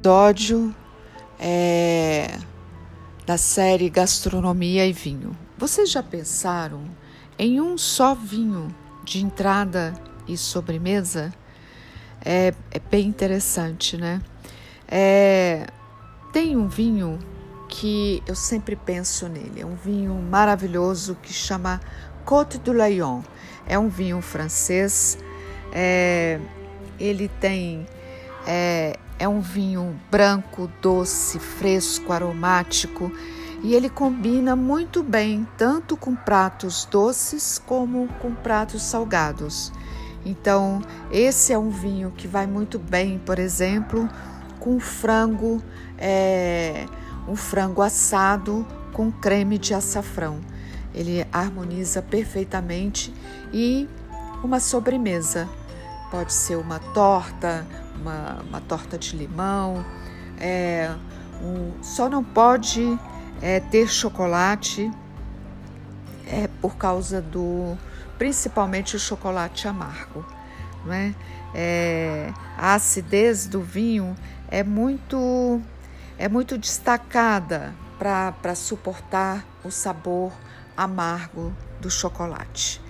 episódio é, da série Gastronomia e Vinho. Vocês já pensaram em um só vinho de entrada e sobremesa? É, é bem interessante, né? É, tem um vinho que eu sempre penso nele, é um vinho maravilhoso que chama Côte du Lion. É um vinho francês, é, ele tem é, é um vinho branco, doce, fresco, aromático e ele combina muito bem tanto com pratos doces como com pratos salgados. Então, esse é um vinho que vai muito bem, por exemplo, com frango, é, um frango assado com creme de açafrão. Ele harmoniza perfeitamente e uma sobremesa. Pode ser uma torta, uma, uma torta de limão. É, um, só não pode é, ter chocolate é, por causa do principalmente o chocolate amargo. Não é? É, a acidez do vinho é muito é muito destacada para suportar o sabor amargo do chocolate.